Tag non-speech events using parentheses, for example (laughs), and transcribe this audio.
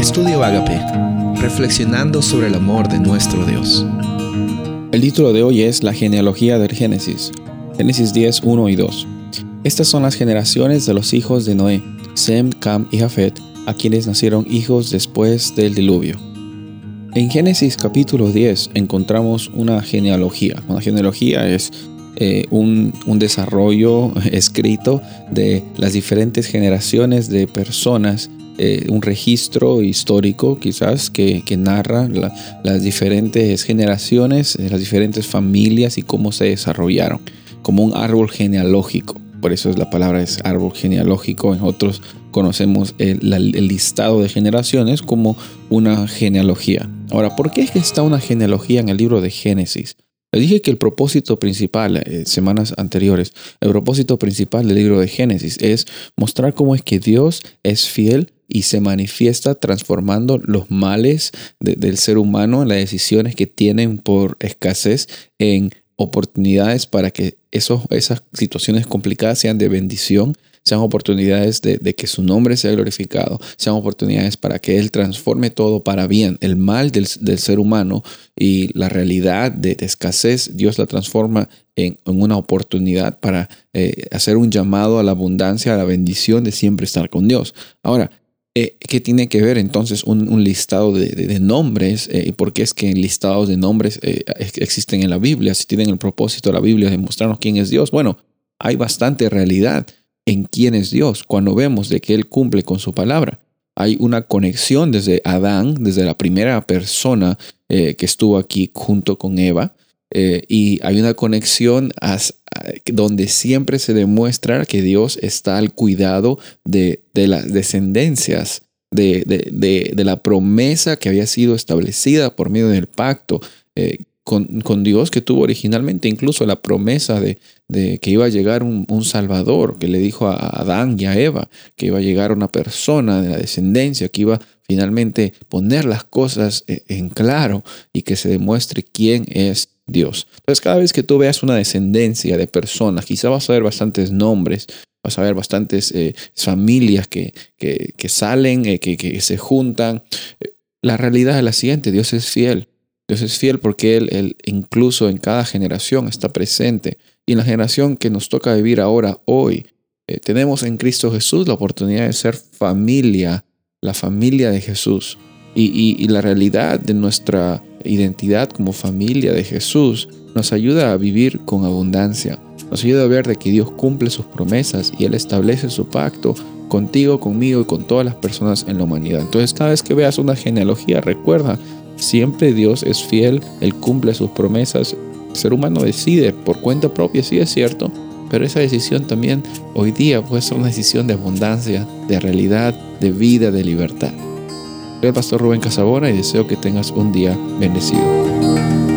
Estudio Agape, reflexionando sobre el amor de nuestro Dios. El título de hoy es La genealogía del Génesis, Génesis 10, 1 y 2. Estas son las generaciones de los hijos de Noé, Sem, Cam y Jafet, a quienes nacieron hijos después del diluvio. En Génesis capítulo 10 encontramos una genealogía. Una genealogía es eh, un, desarrollo (laughs) escrito de las diferentes generaciones de personas, eh, un registro histórico quizás que, narra las diferentes generaciones, las diferentes familias y cómo se desarrollaron, como un árbol genealógico. Por eso es la palabra es árbol genealógico. En otros conocemos el, el listado de generaciones como una genealogía. Ahora, ¿por qué es que está una genealogía en el libro de Génesis? Les dije que el propósito principal, eh, semanas anteriores, el propósito principal del libro de Génesis es mostrar cómo es que Dios es fiel y se manifiesta transformando los males del ser humano en las decisiones que tienen por escasez en oportunidades para que esos, esas situaciones complicadas sean de bendición sean oportunidades de, que su nombre sea glorificado, sean oportunidades para que Él transforme todo para bien. El mal del, ser humano y la realidad de, escasez, Dios la transforma en, una oportunidad para eh, hacer un llamado a la abundancia, a la bendición de siempre estar con Dios. Ahora, eh, ¿Qué tiene que ver entonces un, listado de, nombres? Eh, ¿Y por qué es que listados de nombres existen en la Biblia? Si tienen el propósito de la Biblia de mostrarnos quién es Dios. Bueno, hay bastante realidad en quién es Dios, cuando vemos de que Él cumple con su palabra. Hay una conexión desde Adán, desde la primera persona eh, que estuvo aquí junto con Eva, eh, y hay una conexión donde siempre se demuestra que Dios está al cuidado de, las descendencias, de, de, la promesa que había sido establecida por medio del pacto. Eh, con, Dios que tuvo originalmente, incluso la promesa de, de que iba a llegar un, Salvador, que le dijo a Adán y a Eva, que iba a llegar una persona de la descendencia, que iba finalmente poner las cosas eh, en claro y que se demuestre quién es Dios. Entonces, cada vez que tú veas una descendencia de personas, quizá vas a ver bastantes nombres, vas a ver bastantes eh, familias que, que, salen, eh, que, que se juntan. La realidad es la siguiente, Dios es fiel. Dios es fiel porque él, incluso en cada generación está presente. Y en la generación que nos toca vivir ahora, hoy, tenemos en Cristo Jesús la oportunidad de ser familia, la familia de Jesús. Y, la realidad de nuestra identidad como familia de Jesús nos ayuda a vivir con abundancia. Nos ayuda a ver de que Dios cumple sus promesas y Él establece su pacto contigo, conmigo y con todas las personas en la humanidad. Entonces cada vez que veas una genealogía, recuerda Siempre Dios es fiel, Él cumple sus promesas. El ser humano decide por cuenta propia, sí es cierto, pero esa decisión también hoy día puede ser una decisión de abundancia, de realidad, de vida, de libertad. Soy el pastor Rubén Casabona y deseo que tengas un día bendecido.